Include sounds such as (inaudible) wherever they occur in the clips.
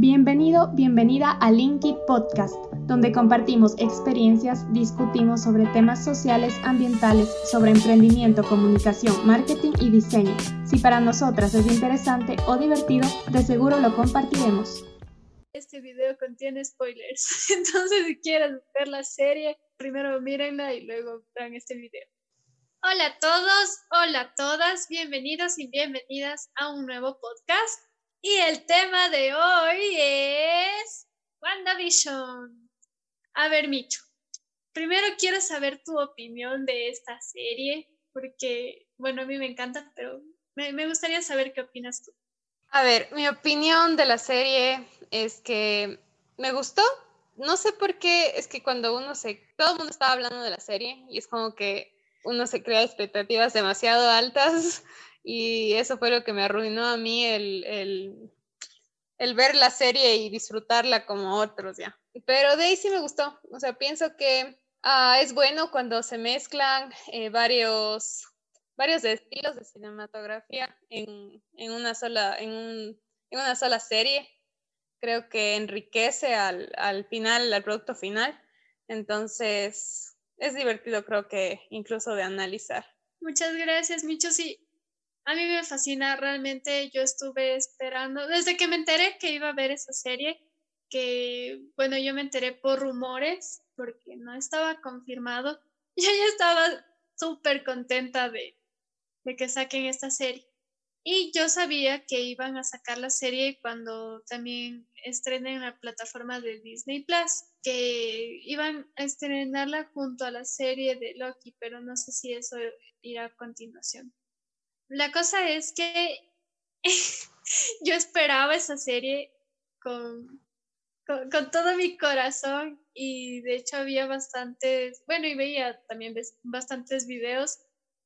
Bienvenido, bienvenida a Linkit Podcast, donde compartimos experiencias, discutimos sobre temas sociales, ambientales, sobre emprendimiento, comunicación, marketing y diseño. Si para nosotras es interesante o divertido, de seguro lo compartiremos. Este video contiene spoilers, (laughs) entonces si quieren ver la serie, primero mírenla y luego vean este video. Hola a todos, hola a todas, bienvenidos y bienvenidas a un nuevo podcast. Y el tema de hoy es WandaVision. A ver, Micho, primero quiero saber tu opinión de esta serie, porque, bueno, a mí me encanta, pero me, gustaría saber qué opinas tú. A ver, mi opinión de la serie es que me gustó. No sé por qué, es que cuando uno se, todo el mundo estaba hablando de la serie y es como que uno se crea expectativas demasiado altas y eso fue lo que me arruinó a mí el, el, ver la serie y disfrutarla como otros ya. Pero de ahí sí me gustó, o sea, pienso que ah, es bueno cuando se mezclan eh, varios, varios estilos de cinematografía en, en una, sola, en, un, en una sola serie. Creo que enriquece al, al final, al producto final. Entonces, es divertido, creo que incluso de analizar. Muchas gracias, Micho. Sí, a mí me fascina, realmente yo estuve esperando, desde que me enteré que iba a ver esa serie, que bueno, yo me enteré por rumores, porque no estaba confirmado, (laughs) yo ya estaba súper contenta de, de que saquen esta serie. Y yo sabía que iban a sacar la serie cuando también estrenen la plataforma de Disney Plus, que iban a estrenarla junto a la serie de Loki, pero no sé si eso irá a continuación. La cosa es que (laughs) yo esperaba esa serie con, con, todo mi corazón y de hecho había bastantes, bueno, y veía también bastantes videos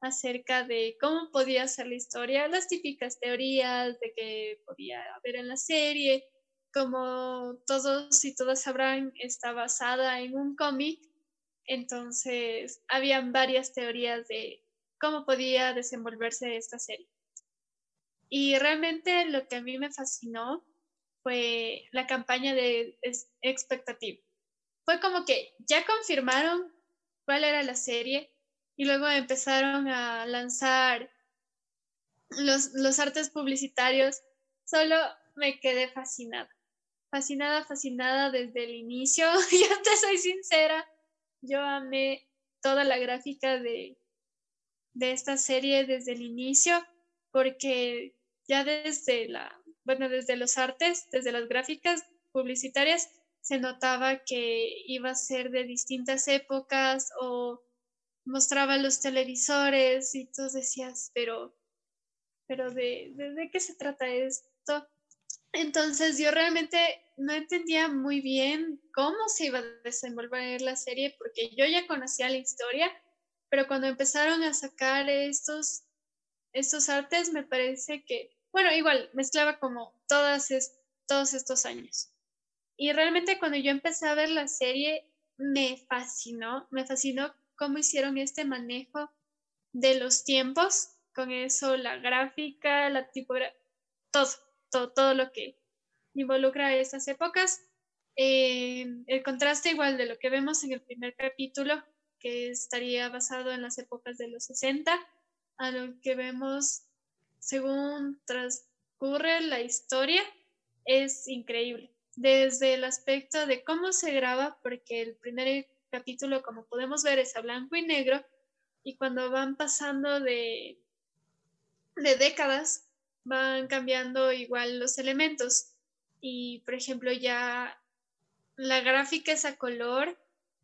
acerca de cómo podía ser la historia, las típicas teorías de que podía haber en la serie, como todos y todas sabrán, está basada en un cómic, entonces habían varias teorías de cómo podía desenvolverse esta serie. Y realmente lo que a mí me fascinó fue la campaña de expectativa. Fue como que ya confirmaron cuál era la serie y luego empezaron a lanzar los, los artes publicitarios. Solo me quedé fascinada. Fascinada, fascinada desde el inicio. (laughs) Yo te soy sincera, yo amé toda la gráfica de, de esta serie desde el inicio, porque ya desde la, bueno, desde los artes, desde las gráficas publicitarias, se notaba que iba a ser de distintas épocas o mostraba los televisores y tú decías, pero, pero de, de, ¿de qué se trata esto? Entonces yo realmente no entendía muy bien cómo se iba a desenvolver la serie porque yo ya conocía la historia, pero cuando empezaron a sacar estos, estos artes, me parece que, bueno, igual, mezclaba como todas todos estos años. Y realmente cuando yo empecé a ver la serie, me fascinó, me fascinó cómo hicieron este manejo de los tiempos, con eso la gráfica, la tipografía, todo, todo, todo lo que involucra esas épocas. Eh, el contraste igual de lo que vemos en el primer capítulo que estaría basado en las épocas de los 60, a lo que vemos según transcurre la historia, es increíble. Desde el aspecto de cómo se graba, porque el primer capítulo, como podemos ver, es a blanco y negro, y cuando van pasando de, de décadas, van cambiando igual los elementos. Y, por ejemplo, ya la gráfica es a color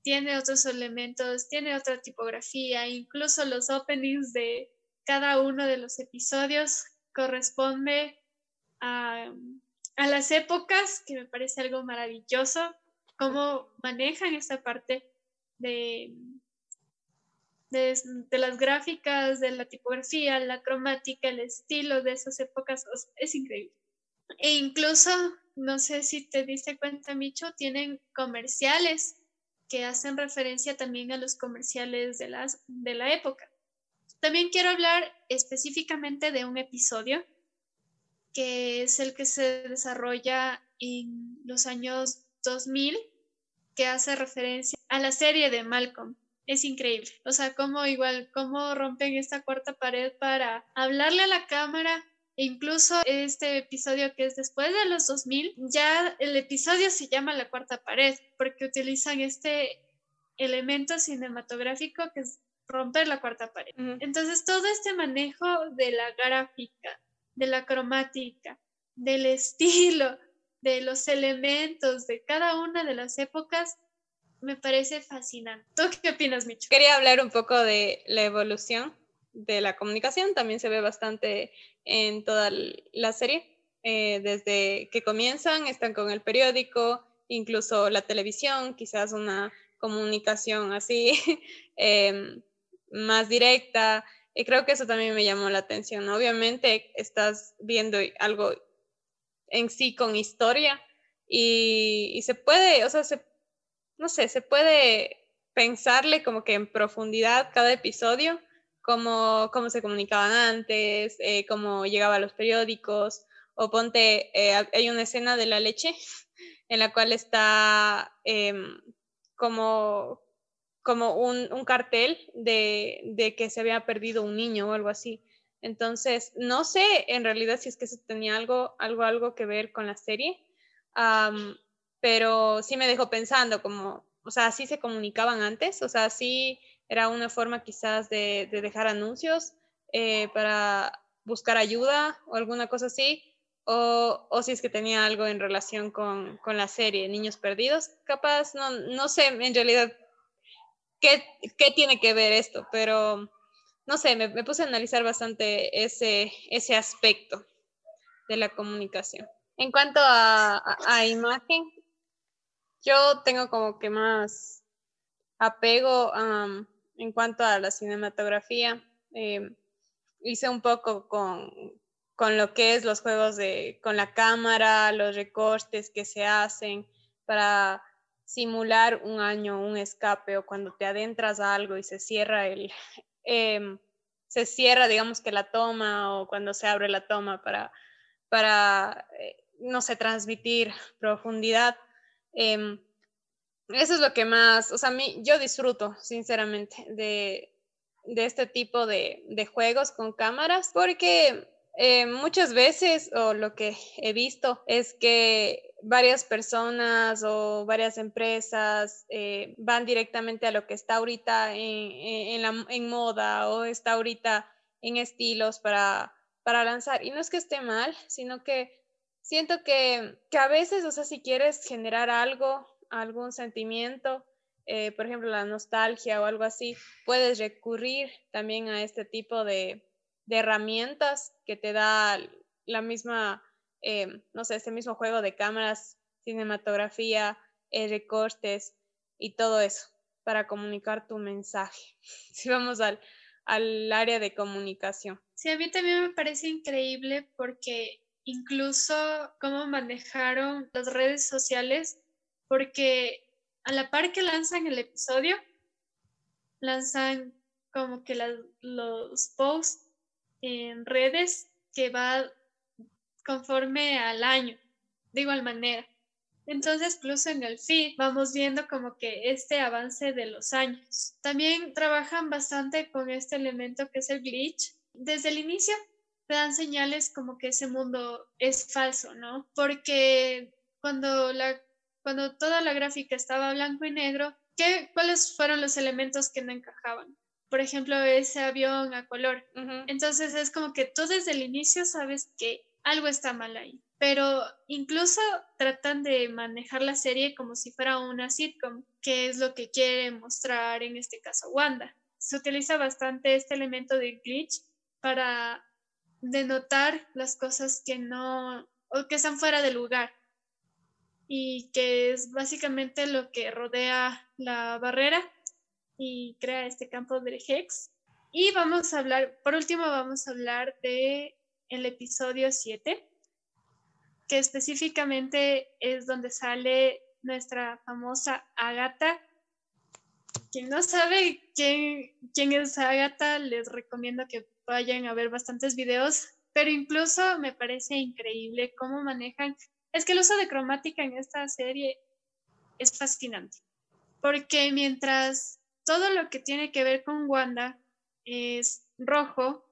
tiene otros elementos, tiene otra tipografía, incluso los openings de cada uno de los episodios corresponde a, las épocas, que me parece algo maravilloso, cómo manejan esta parte de, de, las gráficas, de la tipografía, la cromática, el estilo de esas épocas, es increíble. E incluso, no sé si te diste cuenta, Micho, tienen comerciales que hacen referencia también a los comerciales de, las, de la época. También quiero hablar específicamente de un episodio que es el que se desarrolla en los años 2000, que hace referencia a la serie de Malcolm. Es increíble. O sea, cómo igual, cómo rompen esta cuarta pared para hablarle a la cámara. Incluso este episodio que es después de los 2000, ya el episodio se llama La cuarta pared, porque utilizan este elemento cinematográfico que es romper la cuarta pared. Entonces, todo este manejo de la gráfica, de la cromática, del estilo, de los elementos de cada una de las épocas, me parece fascinante. ¿Tú qué opinas, Micho? Quería hablar un poco de la evolución de la comunicación, también se ve bastante en toda la serie. Eh, desde que comienzan, están con el periódico, incluso la televisión, quizás una comunicación así (laughs) em, más directa. Y creo que eso también me llamó la atención. Obviamente estás viendo algo en sí con historia y, se puede, o sea, se, no sé, se puede pensarle como que en profundidad cada episodio, cómo, cómo se comunicaban antes, eh, cómo llegaba los periódicos, o ponte, eh, hay una escena de la leche (laughs) en la cual está em, como, como un, un cartel de, de, que se había perdido un niño o algo así. Entonces, no sé en realidad si es que eso tenía algo, algo, algo que ver con la serie, pero sí me dejó pensando como, o sea, sí se comunicaban antes, o sea, sí era una forma quizás de, de dejar anuncios eh, para buscar ayuda o alguna cosa así, o, o, si es que tenía algo en relación con, con, la serie Niños Perdidos, capaz, no, no sé en realidad qué, qué tiene que ver esto, pero no sé, me, puse a analizar bastante ese, ese aspecto de la comunicación. En cuanto a, imagen, yo tengo como que más apego en cuanto a la cinematografía. Em, hice un poco con, con, lo que es los juegos de, con la cámara, los recortes que se hacen para simular un año, un escape o cuando te adentras a algo y se cierra el, (laughs) Em, se cierra, digamos que la toma o cuando se abre la toma para, para eh, no sé, transmitir profundidad. Em, eso es lo que más, o sea, mí, yo disfruto, sinceramente, de, de este tipo de, de, juegos con cámaras, porque eh, muchas veces, o lo que he visto, es que varias personas o varias empresas eh, van directamente a lo que está ahorita en, en, moda o está ahorita en estilos para, para lanzar. Y no es que esté mal, sino que siento que, que a veces, o sea, si quieres generar algo, algún sentimiento, eh, por ejemplo, la nostalgia o algo así, puedes recurrir también a este tipo de, de herramientas que te da la misma Em, no sé, este mismo juego de cámaras, cinematografía, eh, recortes y todo eso para comunicar tu mensaje. (laughs) Si vamos al, al área de comunicación. Sí, a mí también me parece increíble porque incluso cómo manejaron las redes sociales, porque a la par que lanzan el episodio, lanzan como que los posts en redes que va conforme al año, de igual manera. Entonces, incluso en el feed vamos viendo como que este avance de los años. También trabajan bastante con este elemento que es el glitch. Desde el inicio dan señales como que ese mundo es falso, ¿no? Porque cuando, la, cuando toda la gráfica estaba blanco y negro, ¿qué, ¿cuáles fueron los elementos que no encajaban? Por ejemplo, ese avión a color. Entonces es como que tú desde el inicio sabes que algo está mal ahí. Pero incluso tratan de manejar la serie como si fuera una sitcom, que es lo que quiere mostrar en este caso Wanda. Se utiliza bastante este elemento de glitch para denotar las cosas que no o que están fuera de lugar y que es básicamente lo que rodea la barrera y crea este campo de Hex. Y vamos a hablar, por último, vamos a hablar de el episodio 7, que específicamente es donde sale nuestra famosa Agatha. Quien no sabe quién, quién es Agatha, les recomiendo que vayan a ver bastantes videos pero incluso me parece increíble cómo manejan. Es que el uso de cromática en esta serie es fascinante, porque mientras todo lo que tiene que ver con Wanda es rojo,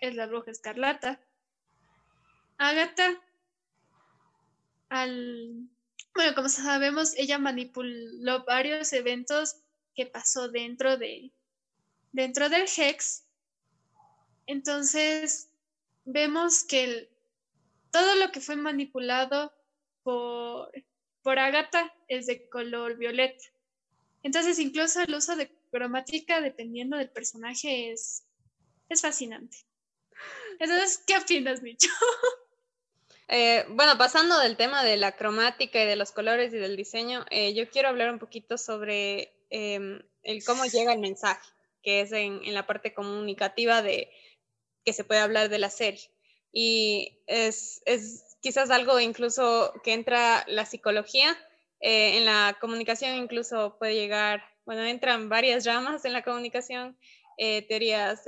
es la bruja escarlata, Agatha, al, bueno, como sabemos, ella manipuló varios eventos que pasó dentro de, dentro del Hex. Entonces, vemos que todo lo que fue manipulado por, por Agatha es de color violeta. Entonces, incluso el uso de cromática, dependiendo del personaje, es, fascinante. Entonces, ¿qué opinas, Micho? (laughs) Eh, bueno, pasando del tema de la cromática y de los colores y del diseño, eh, yo quiero hablar un poquito sobre em, el cómo llega el mensaje, que es en, en, la parte comunicativa de que se puede hablar de la serie. Y es, es quizás algo incluso que entra la psicología, eh, en la comunicación incluso puede llegar, bueno, entran varias ramas en la comunicación, teorías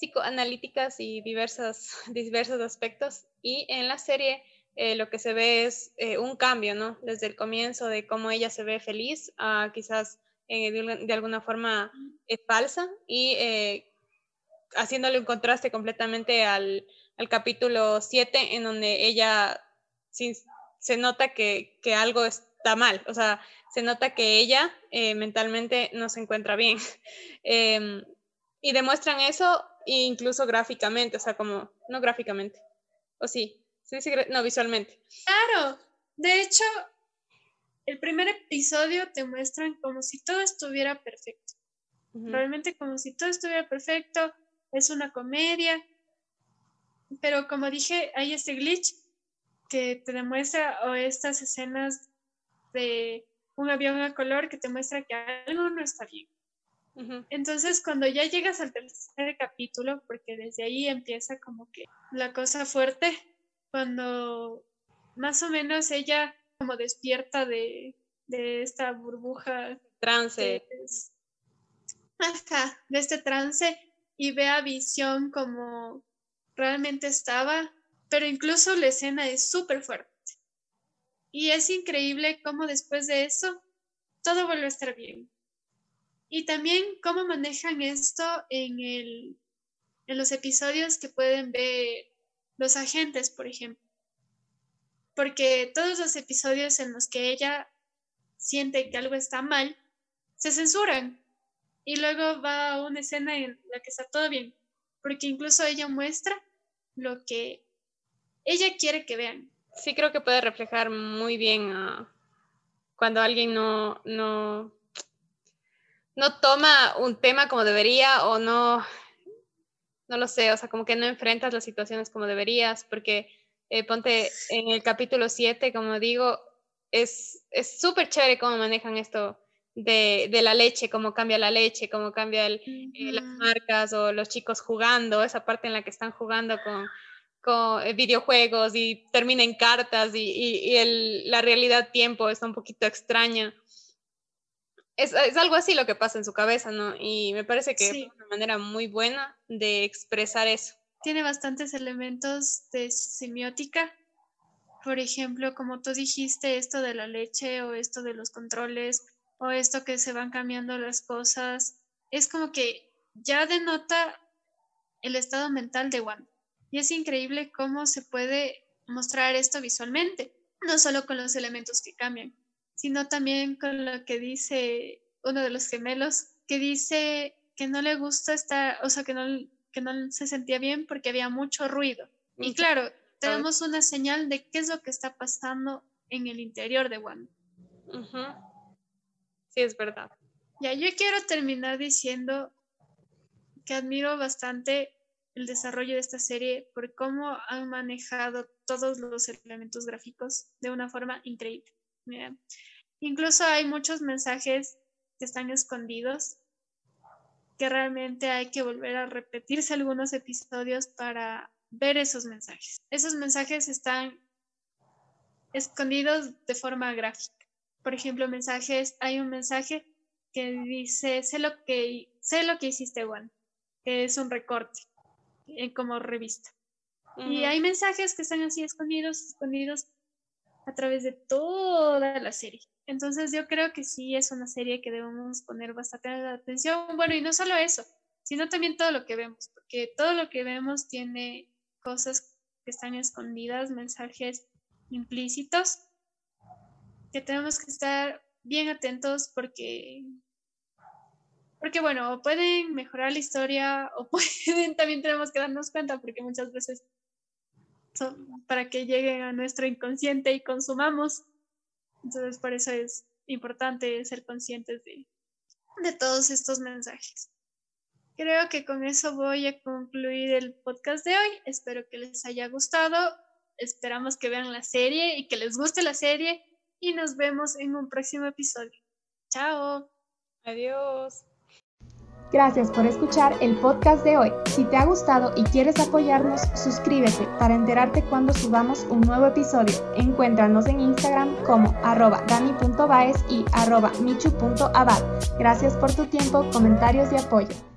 psicoanalíticas y diversas, (laughs) diversos aspectos. Y en la serie eh, lo que se ve es eh, un cambio, ¿no? Desde el comienzo de cómo ella se ve feliz a quizás eh, de, alguna forma falsa y haciéndole un contraste completamente al, al capítulo 7 en donde ella se nota que, que, algo está mal, o sea, se nota que ella mentalmente no se encuentra bien. (laughs) Em, y demuestran eso incluso gráficamente, o sea, como, no gráficamente, o sí, sí, sí, no, visualmente. Claro, de hecho, el primer episodio te muestran como si todo estuviera perfecto, realmente como si todo estuviera perfecto, es una comedia, pero como dije, hay este glitch que te demuestra o estas escenas de un avión a color que te muestra que algo no está bien. Entonces, cuando ya llegas al tercer capítulo, porque desde ahí empieza como que la cosa fuerte, cuando más o menos ella como despierta de, esta burbuja. Trance. De, de este trance y ve a Visión como realmente estaba, pero incluso la escena es súper fuerte. Y es increíble cómo después de eso todo vuelve a estar bien. Y también cómo manejan esto en, el, en los episodios que pueden ver los agentes, por ejemplo. Porque todos los episodios en los que ella siente que algo está mal, se censuran. Y luego va a una escena en la que está todo bien. Porque incluso ella muestra lo que ella quiere que vean. Sí, creo que puede reflejar muy bien cuando alguien no, no no toma un tema como debería o no, no lo sé, o sea, como que no enfrentas las situaciones como deberías, porque eh, ponte en el capítulo 7, como digo, es súper chévere cómo manejan esto de, la leche, cómo cambia la leche, cómo cambia el, eh, las marcas o los chicos jugando, esa parte en la que están jugando con, con eh, videojuegos y termina en cartas y, y, el, la realidad tiempo está un poquito extraña es, algo así lo que pasa en su cabeza, ¿no? Y me parece que es una manera muy buena de expresar eso. Tiene bastantes elementos de semiótica. Por ejemplo, como tú dijiste, esto de la leche o esto de los controles o esto que se van cambiando las cosas, es como que ya denota el estado mental de Wanda. Y es increíble cómo se puede mostrar esto visualmente, no solo con los elementos que cambian, sino también con lo que dice uno de los gemelos, que dice que no le gusta estar, o sea, que no, que no se sentía bien porque había mucho ruido. Y claro, tenemos una señal de qué es lo que está pasando en el interior de Wanda. Sí, es verdad. Ya, yo quiero terminar diciendo que admiro bastante el desarrollo de esta serie por cómo han manejado todos los elementos gráficos de una forma increíble. Incluso hay muchos mensajes que están escondidos que realmente hay que volver a repetirse algunos episodios para ver esos mensajes. Esos mensajes están escondidos de forma gráfica. Por ejemplo, mensajes, hay un mensaje que dice, sé lo que, sé lo que hiciste, Juan, que es un recorte. eh, como revista. Y hay mensajes que están así escondidos, escondidos a través de toda la serie. Entonces yo creo que sí es una serie que debemos poner bastante atención. Bueno, y no solo eso, sino también todo lo que vemos, porque todo lo que vemos tiene cosas que están escondidas, mensajes implícitos, que tenemos que estar bien atentos porque, porque bueno, pueden mejorar la historia o (laughs) pueden, también tenemos que darnos cuenta porque muchas veces son para que lleguen a nuestro inconsciente y consumamos. Entonces, por eso es importante ser conscientes de, de todos estos mensajes. Creo que con eso voy a concluir el podcast de hoy. Espero que les haya gustado. Esperamos que vean la serie y que les guste la serie. Y nos vemos en un próximo episodio. Chao. Adiós. Gracias por escuchar el podcast de hoy. Si te ha gustado y quieres apoyarnos, suscríbete para enterarte cuando subamos un nuevo episodio. Encuéntranos en Instagram como arroba dani.baez y arroba michu.abad. Gracias por tu tiempo, comentarios y apoyo.